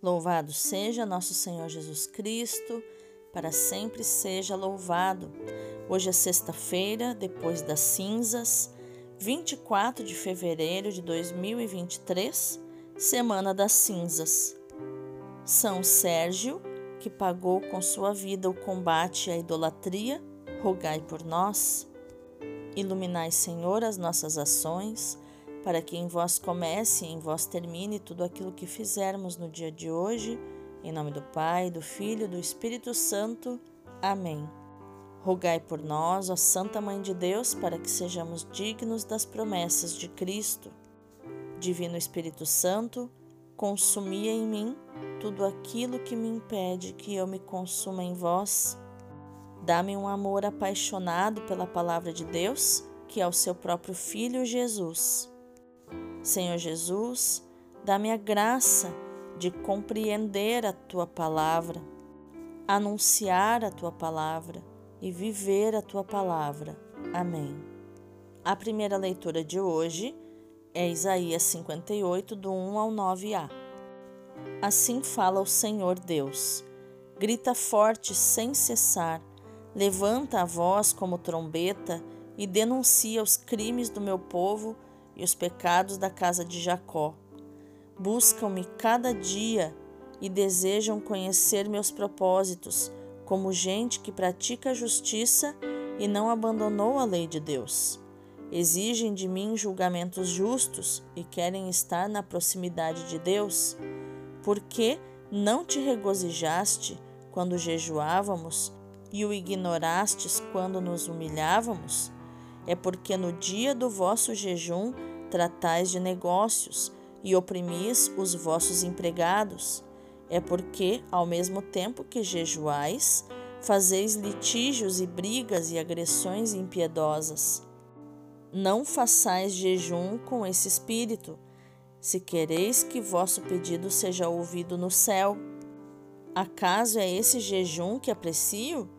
Louvado seja nosso Senhor Jesus Cristo, para sempre seja louvado. Hoje é sexta-feira, depois das cinzas, 24 de fevereiro de 2023, Semana das Cinzas. São Sérgio, que pagou com sua vida o combate à idolatria, rogai por nós. Iluminai, Senhor, as nossas ações para que em vós comece e em vós termine tudo aquilo que fizermos no dia de hoje. Em nome do Pai, do Filho e do Espírito Santo. Amém. Rogai por nós, ó Santa Mãe de Deus, para que sejamos dignos das promessas de Cristo. Divino Espírito Santo, consumia em mim tudo aquilo que me impede que eu me consuma em vós. Dá-me um amor apaixonado pela palavra de Deus, que é o seu próprio Filho Jesus. Senhor Jesus, dá-me a graça de compreender a tua palavra, anunciar a tua palavra e viver a tua palavra. Amém. A primeira leitura de hoje é Isaías 58, do 1 ao 9a. Assim fala o Senhor Deus. Grita forte sem cessar, levanta a voz como trombeta e denuncia os crimes do meu povo e os pecados da casa de Jacó. Buscam-me cada dia e desejam conhecer meus propósitos, como gente que pratica a justiça e não abandonou a lei de Deus. Exigem de mim julgamentos justos e querem estar na proximidade de Deus. Por que não te regozijaste quando jejuávamos e o ignorastes quando nos humilhávamos? É porque no dia do vosso jejum tratais de negócios e oprimis os vossos empregados. É porque, ao mesmo tempo que jejuais, fazeis litígios e brigas e agressões impiedosas. Não façais jejum com esse espírito, se quereis que vosso pedido seja ouvido no céu. Acaso é esse jejum que aprecio?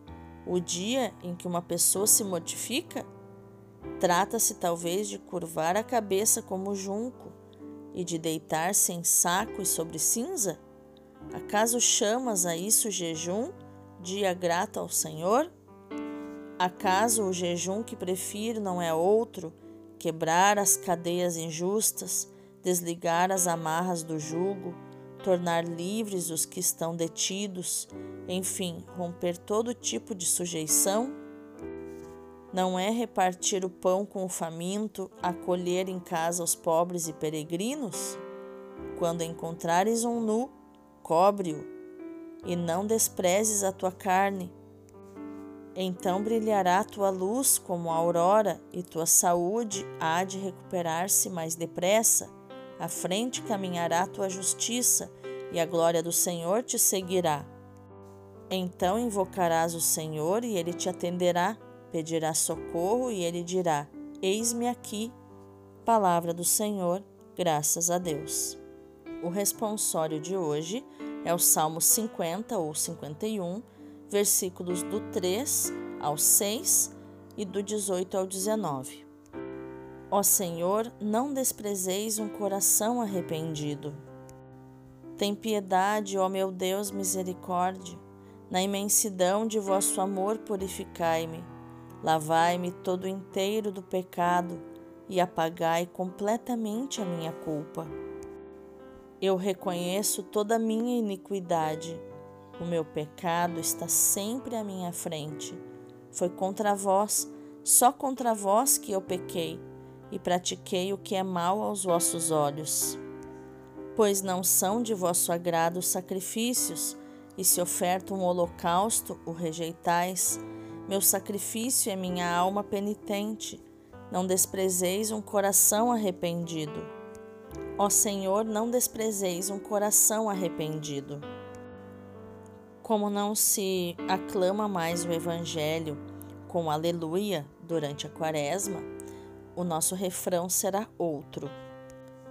O dia em que uma pessoa se mortifica? Trata-se talvez de curvar a cabeça como junco e de deitar-se em saco e sobre cinza? Acaso chamas a isso jejum, dia grato ao Senhor? Acaso o jejum que prefiro não é outro, quebrar as cadeias injustas, desligar as amarras do jugo, tornar livres os que estão detidos, enfim, romper todo tipo de sujeição? Não é repartir o pão com o faminto, acolher em casa os pobres e peregrinos? Quando encontrares um nu, cobre-o, e não desprezes a tua carne. Então brilhará tua luz como a aurora, e tua saúde há de recuperar-se mais depressa. À frente caminhará tua justiça, e a glória do Senhor te seguirá. Então invocarás o Senhor, e ele te atenderá Pedirá socorro e ele dirá: Eis-me aqui. Palavra do Senhor, graças a Deus. O responsório de hoje é o Salmo 50 ou 51, versículos do 3 ao 6 e do 18 ao 19. Ó Senhor, não desprezeis um coração arrependido. Tem piedade, ó meu Deus, misericórdia. Na imensidão de vosso amor, purificai-me. Lavai-me todo inteiro do pecado e apagai completamente a minha culpa. Eu reconheço toda a minha iniquidade. O meu pecado está sempre à minha frente. Foi contra vós, só contra vós que eu pequei e pratiquei o que é mal aos vossos olhos. Pois não são de vosso agrado os sacrifícios, e se oferta um holocausto, o rejeitais. Meu sacrifício é minha alma penitente. Não desprezeis um coração arrependido. Ó Senhor, não desprezeis um coração arrependido. Como não se aclama mais o Evangelho com aleluia durante a quaresma, o nosso refrão será outro.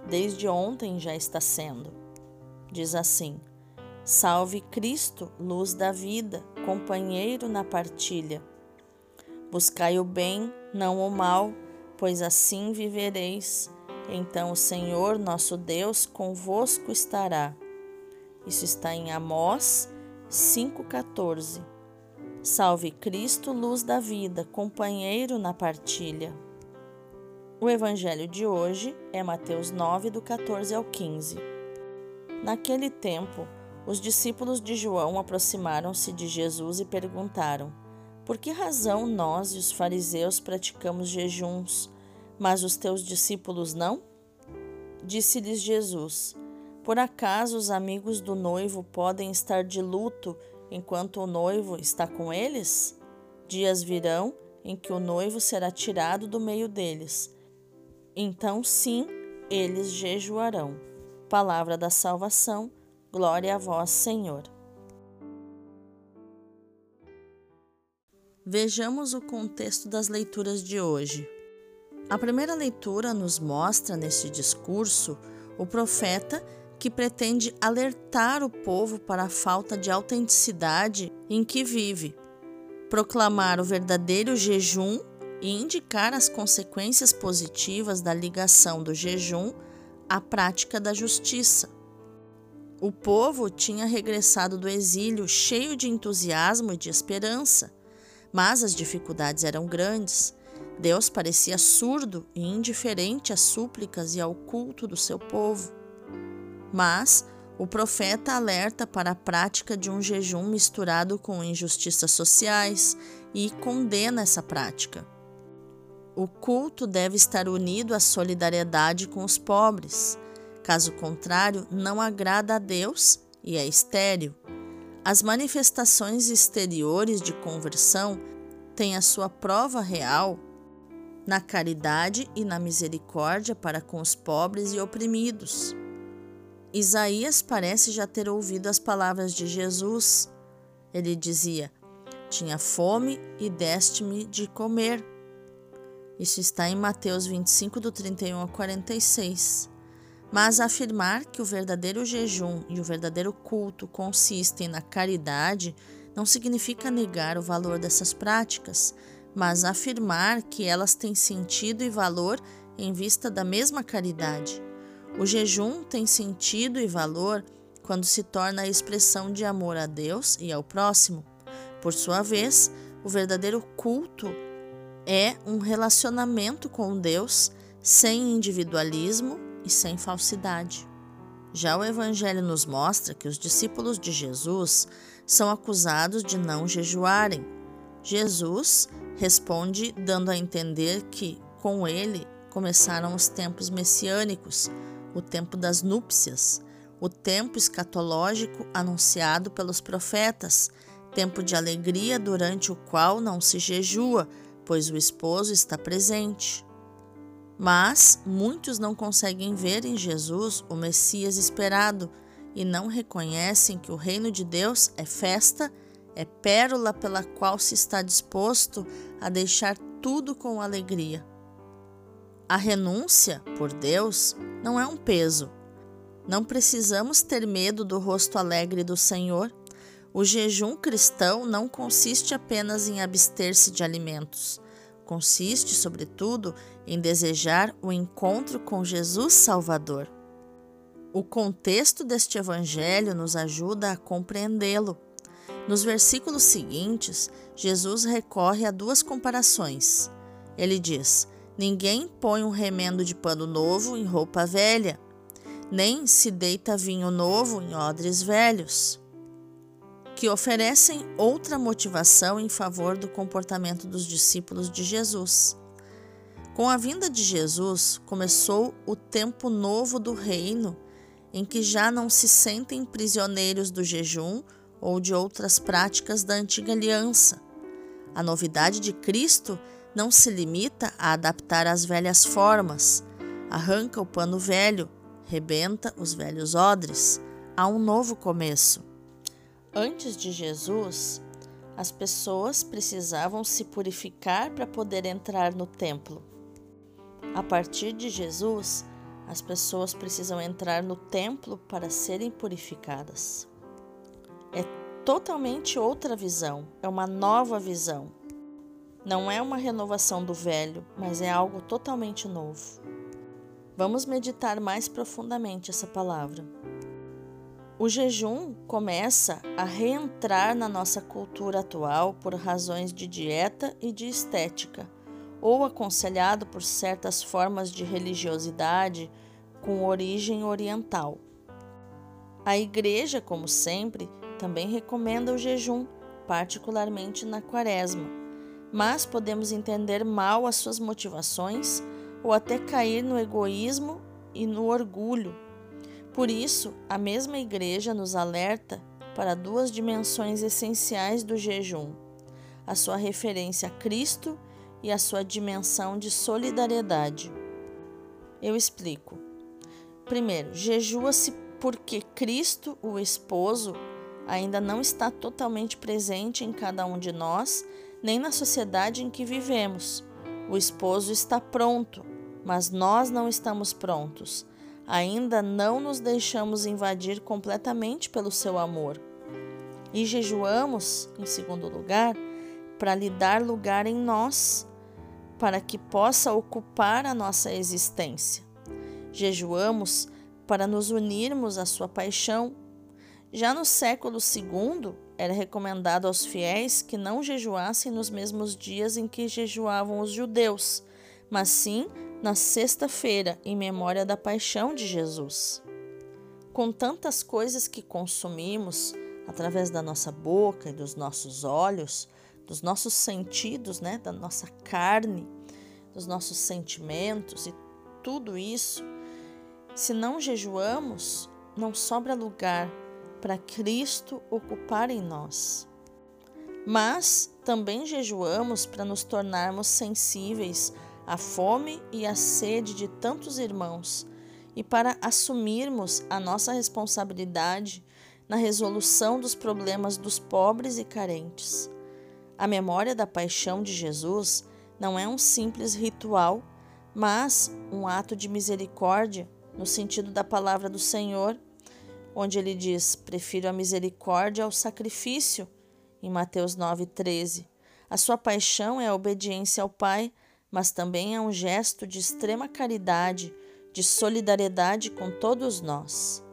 Desde ontem já está sendo. Diz assim: Salve Cristo, luz da vida, companheiro na partilha. Buscai o bem, não o mal, pois assim vivereis. Então o Senhor nosso Deus convosco estará. Isso está em Amós 5,14. Salve Cristo, luz da vida, companheiro na partilha. O evangelho de hoje é Mateus 9, do 14 ao 15. Naquele tempo, os discípulos de João aproximaram-se de Jesus e perguntaram: Por que razão nós e os fariseus praticamos jejuns, mas os teus discípulos não? Disse-lhes Jesus: Por acaso os amigos do noivo podem estar de luto enquanto o noivo está com eles? Dias virão em que o noivo será tirado do meio deles então sim, eles jejuarão. Palavra da salvação, glória a vós, Senhor. Vejamos o contexto das leituras de hoje. A primeira leitura nos mostra, neste discurso, o profeta que pretende alertar o povo para a falta de autenticidade em que vive, proclamar o verdadeiro jejum e indicar as consequências positivas da ligação do jejum à prática da justiça. O povo tinha regressado do exílio cheio de entusiasmo e de esperança, mas as dificuldades eram grandes. Deus parecia surdo e indiferente às súplicas e ao culto do seu povo. Mas o profeta alerta para a prática de um jejum misturado com injustiças sociais e condena essa prática. O culto deve estar unido à solidariedade com os pobres. Caso contrário, não agrada a Deus e é estéril. As manifestações exteriores de conversão têm a sua prova real na caridade e na misericórdia para com os pobres e oprimidos. Isaías parece já ter ouvido as palavras de Jesus. Ele dizia: Tinha fome e deste-me de comer isso está em Mateus 25, do 31 ao 46. Mas afirmar que o verdadeiro jejum e o verdadeiro culto consistem na caridade não significa negar o valor dessas práticas, mas afirmar que elas têm sentido e valor em vista da mesma caridade. O jejum tem sentido e valor quando se torna a expressão de amor a Deus e ao próximo. Por sua vez, o verdadeiro culto é um relacionamento com Deus sem individualismo e sem falsidade. Já o Evangelho nos mostra que os discípulos de Jesus são acusados de não jejuarem. Jesus responde dando a entender que, com ele, começaram os tempos messiânicos, o tempo das núpcias, o tempo escatológico anunciado pelos profetas, tempo de alegria durante o qual não se jejua, pois o esposo está presente. Mas muitos não conseguem ver em Jesus o Messias esperado e não reconhecem que o reino de Deus é festa, é pérola pela qual se está disposto a deixar tudo com alegria. A renúncia por Deus não é um peso. Não precisamos ter medo do rosto alegre do Senhor, o jejum cristão não consiste apenas em abster-se de alimentos. Consiste, sobretudo, em desejar o encontro com Jesus Salvador. O contexto deste evangelho nos ajuda a compreendê-lo. Nos versículos seguintes, Jesus recorre a duas comparações. Ele diz: Ninguém põe um remendo de pano novo em roupa velha, nem se deita vinho novo em odres velhos que oferecem outra motivação em favor do comportamento dos discípulos de Jesus. Com a vinda de Jesus, começou o tempo novo do reino, em que já não se sentem prisioneiros do jejum ou de outras práticas da antiga aliança. A novidade de Cristo não se limita a adaptar as velhas formas, arranca o pano velho, rebenta os velhos odres. Há um novo começo. Antes de Jesus, as pessoas precisavam se purificar para poder entrar no templo. A partir de Jesus, as pessoas precisam entrar no templo para serem purificadas. É totalmente outra visão, é uma nova visão. Não é uma renovação do velho, mas é algo totalmente novo. Vamos meditar mais profundamente essa palavra. O jejum começa a reentrar na nossa cultura atual por razões de dieta e de estética, ou aconselhado por certas formas de religiosidade com origem oriental. A Igreja, como sempre, também recomenda o jejum, particularmente na Quaresma, mas podemos entender mal as suas motivações ou até cair no egoísmo e no orgulho por isso, a mesma Igreja nos alerta para duas dimensões essenciais do jejum: a sua referência a Cristo e a sua dimensão de solidariedade. Eu explico. Primeiro, jejua-se porque Cristo, o esposo, ainda não está totalmente presente em cada um de nós, nem na sociedade em que vivemos. O esposo está pronto, mas nós não estamos prontos ainda não nos deixamos invadir completamente pelo seu amor. E jejuamos, em segundo lugar, para lhe dar lugar em nós, para que possa ocupar a nossa existência. Jejuamos para nos unirmos à sua paixão. Já no século II, era recomendado aos fiéis que não jejuassem nos mesmos dias em que jejuavam os judeus, mas sim na sexta-feira, em memória da paixão de Jesus. Com tantas coisas que consumimos através da nossa boca e dos nossos olhos, dos nossos sentidos, né, da nossa carne, dos nossos sentimentos e tudo isso, se não jejuamos, não sobra lugar para Cristo ocupar em nós. Mas também jejuamos para nos tornarmos sensíveis a fome e a sede de tantos irmãos e para assumirmos a nossa responsabilidade na resolução dos problemas dos pobres e carentes. A memória da paixão de Jesus não é um simples ritual, mas um ato de misericórdia no sentido da palavra do Senhor, onde ele diz: Prefiro a misericórdia ao sacrifício, em Mateus 9,13. A sua paixão é a obediência ao Pai mas também é um gesto de extrema caridade, de solidariedade com todos nós.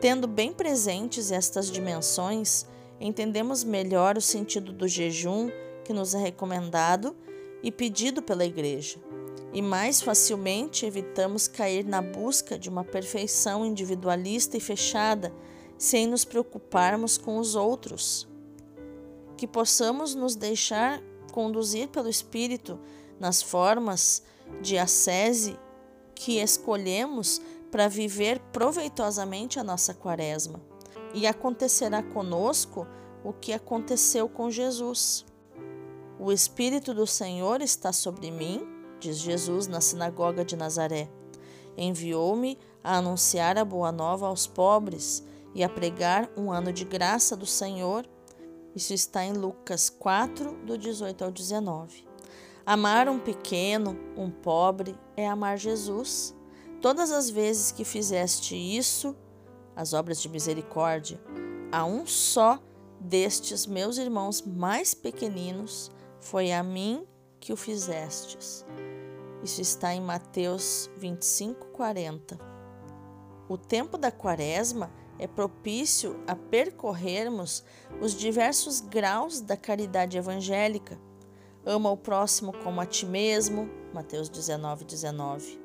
Tendo bem presentes estas dimensões, entendemos melhor o sentido do jejum que nos é recomendado e pedido pela Igreja, e mais facilmente evitamos cair na busca de uma perfeição individualista e fechada, sem nos preocuparmos com os outros. Que possamos nos deixar conduzir pelo Espírito nas formas de ascese que escolhemos para viver proveitosamente a nossa quaresma. E acontecerá conosco o que aconteceu com Jesus. O Espírito do Senhor está sobre mim, diz Jesus na sinagoga de Nazaré. Enviou-me a anunciar a boa nova aos pobres e a pregar um ano de graça do Senhor. Isso está em Lucas 4, do 18 ao 19. Amar um pequeno, um pobre, é amar Jesus. Todas as vezes que fizeste isso, as obras de misericórdia, a um só destes meus irmãos mais pequeninos, foi a mim que o fizestes. Isso está em Mateus 25, 40. O tempo da quaresma é propício a percorrermos os diversos graus da caridade evangélica Ama o próximo como a ti mesmo. Mateus 19, 19.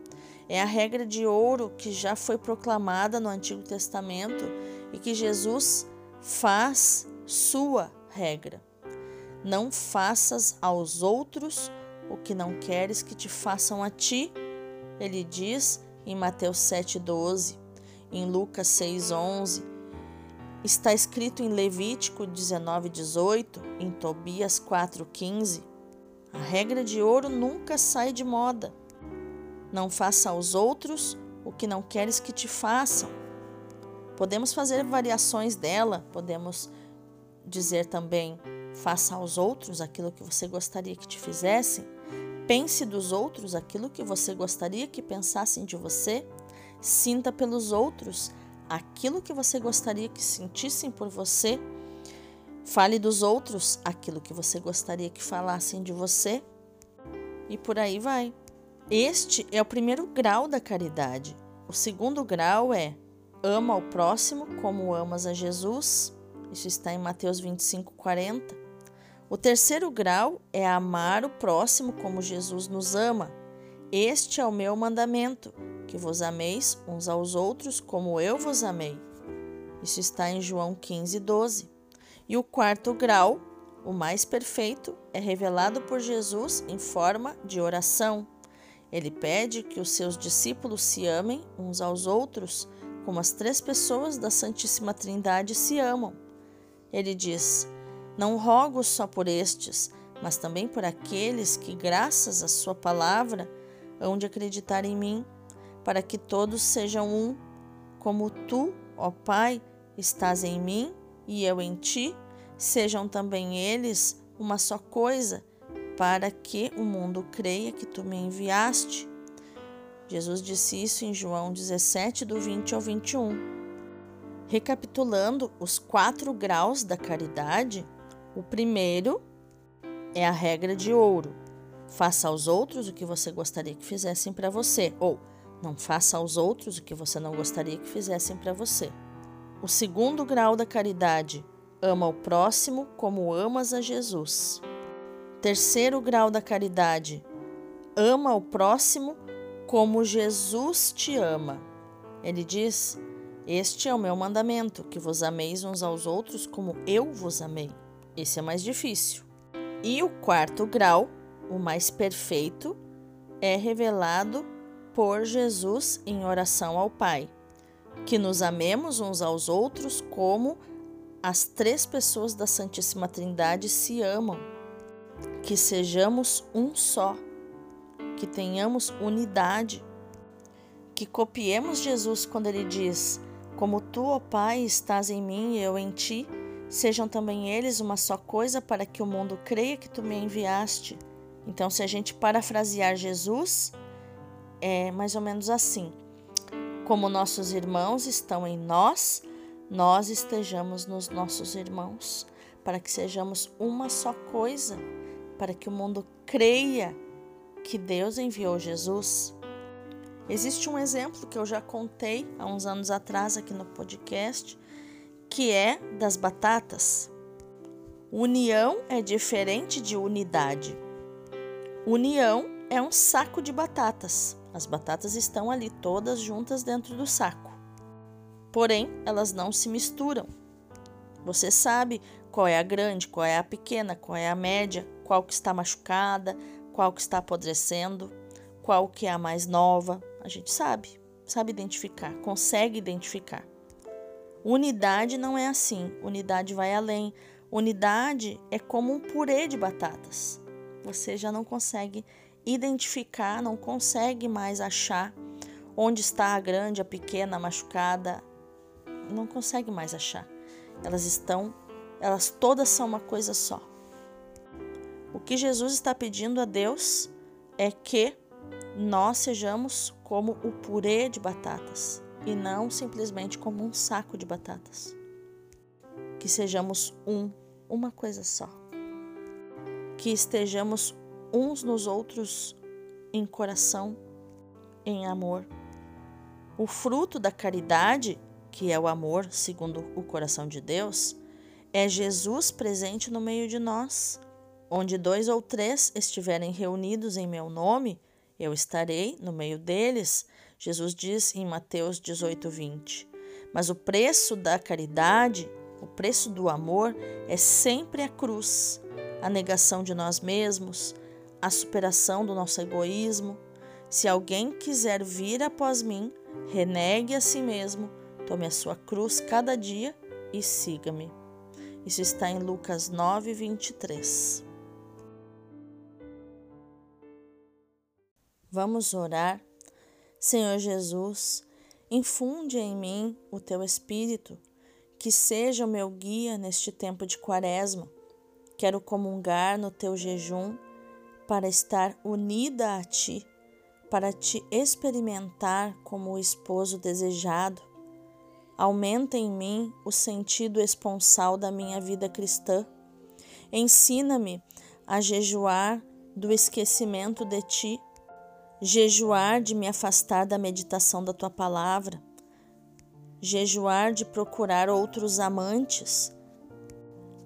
É a regra de ouro que já foi proclamada no Antigo Testamento e que Jesus faz sua regra. Não faças aos outros o que não queres que te façam a ti, ele diz em Mateus 7,12, em Lucas 6,11, está escrito em Levítico 19,18, em Tobias 4,15. A regra de ouro nunca sai de moda. Não faça aos outros o que não queres que te façam. Podemos fazer variações dela, podemos dizer também: faça aos outros aquilo que você gostaria que te fizessem. Pense dos outros aquilo que você gostaria que pensassem de você. Sinta pelos outros aquilo que você gostaria que sentissem por você. Fale dos outros aquilo que você gostaria que falassem de você. E por aí vai. Este é o primeiro grau da caridade. O segundo grau é ama o próximo como amas a Jesus. Isso está em Mateus 25, 40. O terceiro grau é amar o próximo como Jesus nos ama. Este é o meu mandamento, que vos ameis uns aos outros como eu vos amei. Isso está em João 15, 12. E o quarto grau, o mais perfeito, é revelado por Jesus em forma de oração. Ele pede que os seus discípulos se amem uns aos outros, como as três pessoas da Santíssima Trindade se amam. Ele diz: Não rogo só por estes, mas também por aqueles que, graças à Sua palavra, hão de acreditar em mim, para que todos sejam um, como tu, ó Pai, estás em mim e eu em ti, sejam também eles uma só coisa, para que o mundo creia que tu me enviaste. Jesus disse isso em João 17, do 20 ao 21. Recapitulando os quatro graus da caridade, o primeiro é a regra de ouro. Faça aos outros o que você gostaria que fizessem para você, ou não faça aos outros o que você não gostaria que fizessem para você. O segundo grau da caridade, ama o próximo como amas a Jesus. Terceiro grau da caridade, ama o próximo como Jesus te ama. Ele diz: Este é o meu mandamento, que vos ameis uns aos outros como eu vos amei. Esse é mais difícil. E o quarto grau, o mais perfeito, é revelado por Jesus em oração ao Pai que nos amemos uns aos outros como as três pessoas da Santíssima Trindade se amam, que sejamos um só, que tenhamos unidade, que copiemos Jesus quando ele diz: Como tu, ó Pai, estás em mim e eu em ti, sejam também eles uma só coisa para que o mundo creia que tu me enviaste. Então, se a gente parafrasear Jesus, é mais ou menos assim: como nossos irmãos estão em nós, nós estejamos nos nossos irmãos, para que sejamos uma só coisa, para que o mundo creia que Deus enviou Jesus. Existe um exemplo que eu já contei há uns anos atrás aqui no podcast, que é das batatas. União é diferente de unidade. União é um saco de batatas. As batatas estão ali todas juntas dentro do saco. Porém, elas não se misturam. Você sabe qual é a grande, qual é a pequena, qual é a média, qual que está machucada, qual que está apodrecendo, qual que é a mais nova. A gente sabe, sabe identificar, consegue identificar. Unidade não é assim, unidade vai além. Unidade é como um purê de batatas. Você já não consegue identificar, não consegue mais achar onde está a grande, a pequena, a machucada, não consegue mais achar. Elas estão, elas todas são uma coisa só. O que Jesus está pedindo a Deus é que nós sejamos como o purê de batatas e não simplesmente como um saco de batatas. Que sejamos um, uma coisa só. Que estejamos uns nos outros em coração, em amor. O fruto da caridade, que é o amor segundo o coração de Deus, é Jesus presente no meio de nós. Onde dois ou três estiverem reunidos em meu nome, eu estarei no meio deles. Jesus diz em Mateus 18, 20. Mas o preço da caridade, o preço do amor, é sempre a cruz, a negação de nós mesmos, a superação do nosso egoísmo. Se alguém quiser vir após mim, renegue a si mesmo, tome a sua cruz cada dia e siga-me. Isso está em Lucas 9, 23. Vamos orar. Senhor Jesus, infunde em mim o teu espírito, que seja o meu guia neste tempo de quaresma. Quero comungar no teu jejum para estar unida a ti, para te experimentar como o esposo desejado. Aumenta em mim o sentido esponsal da minha vida cristã. Ensina-me a jejuar do esquecimento de ti, jejuar de me afastar da meditação da tua palavra. jejuar de procurar outros amantes,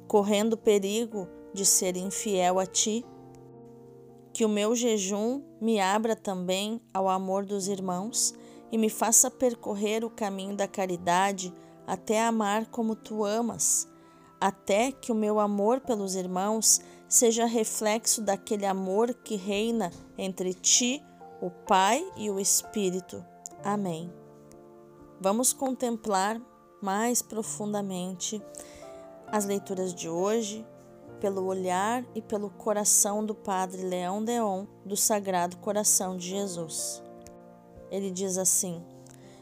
correndo perigo de ser infiel a ti. Que o meu jejum me abra também ao amor dos irmãos e me faça percorrer o caminho da caridade até amar como tu amas, até que o meu amor pelos irmãos seja reflexo daquele amor que reina entre ti, o Pai e o Espírito. Amém. Vamos contemplar mais profundamente as leituras de hoje pelo olhar e pelo coração do Padre Leão Deon do Sagrado Coração de Jesus. Ele diz assim: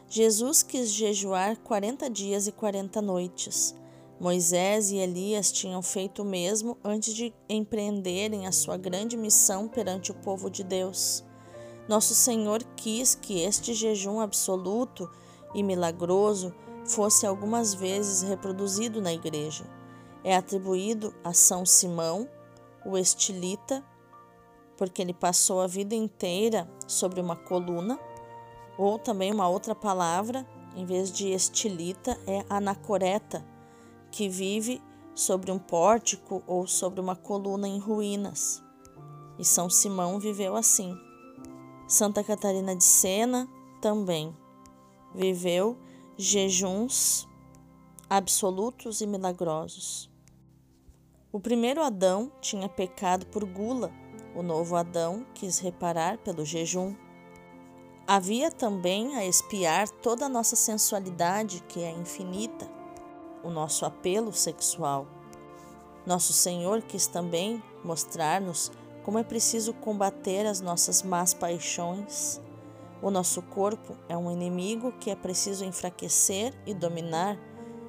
Jesus quis jejuar quarenta dias e quarenta noites. Moisés e Elias tinham feito o mesmo antes de empreenderem a sua grande missão perante o povo de Deus. Nosso Senhor quis que este jejum absoluto e milagroso fosse algumas vezes reproduzido na igreja. É atribuído a São Simão, o estilita, porque ele passou a vida inteira sobre uma coluna ou também uma outra palavra, em vez de estilita, é anacoreta, que vive sobre um pórtico ou sobre uma coluna em ruínas. E São Simão viveu assim. Santa Catarina de Sena também viveu jejuns absolutos e milagrosos. O primeiro Adão tinha pecado por gula, o novo Adão quis reparar pelo jejum. Havia também a espiar toda a nossa sensualidade, que é infinita, o nosso apelo sexual. Nosso Senhor quis também mostrar-nos como é preciso combater as nossas más paixões. O nosso corpo é um inimigo que é preciso enfraquecer e dominar,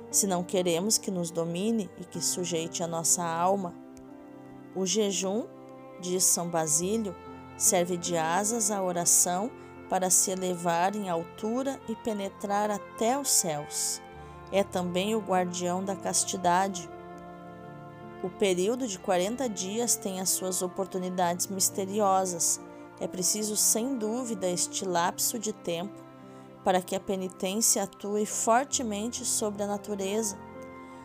se não queremos que nos domine e que sujeite a nossa alma. O jejum, diz São Basílio, serve de asas à oração para se elevar em altura e penetrar até os céus. É também o guardião da castidade. O período de 40 dias tem as suas oportunidades misteriosas. É preciso, sem dúvida, este lapso de tempo para que a penitência atue fortemente sobre a natureza.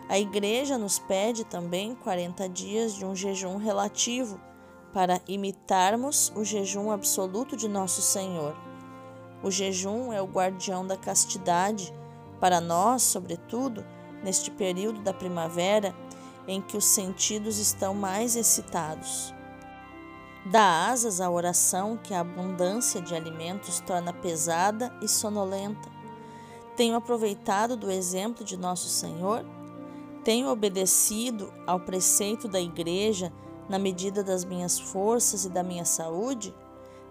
A Igreja nos pede também 40 dias de um jejum relativo para imitarmos o jejum absoluto de Nosso Senhor. O jejum é o guardião da castidade, para nós, sobretudo, neste período da primavera em que os sentidos estão mais excitados. Dá asas à oração que a abundância de alimentos torna pesada e sonolenta. Tenho aproveitado do exemplo de Nosso Senhor? Tenho obedecido ao preceito da Igreja na medida das minhas forças e da minha saúde?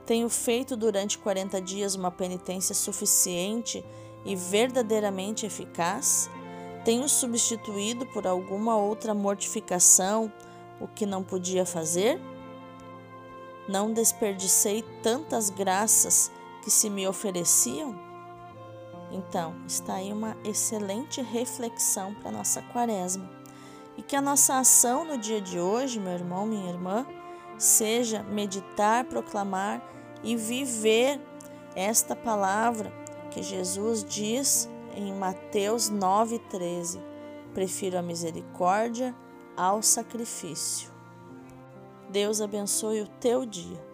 Tenho feito durante 40 dias uma penitência suficiente e verdadeiramente eficaz? Tenho substituído por alguma outra mortificação o que não podia fazer? Não desperdicei tantas graças que se me ofereciam? Então, está aí uma excelente reflexão para nossa quaresma. E que a nossa ação no dia de hoje, meu irmão, minha irmã, seja meditar, proclamar e viver esta palavra que Jesus diz em Mateus 9,13: Prefiro a misericórdia ao sacrifício. Deus abençoe o teu dia.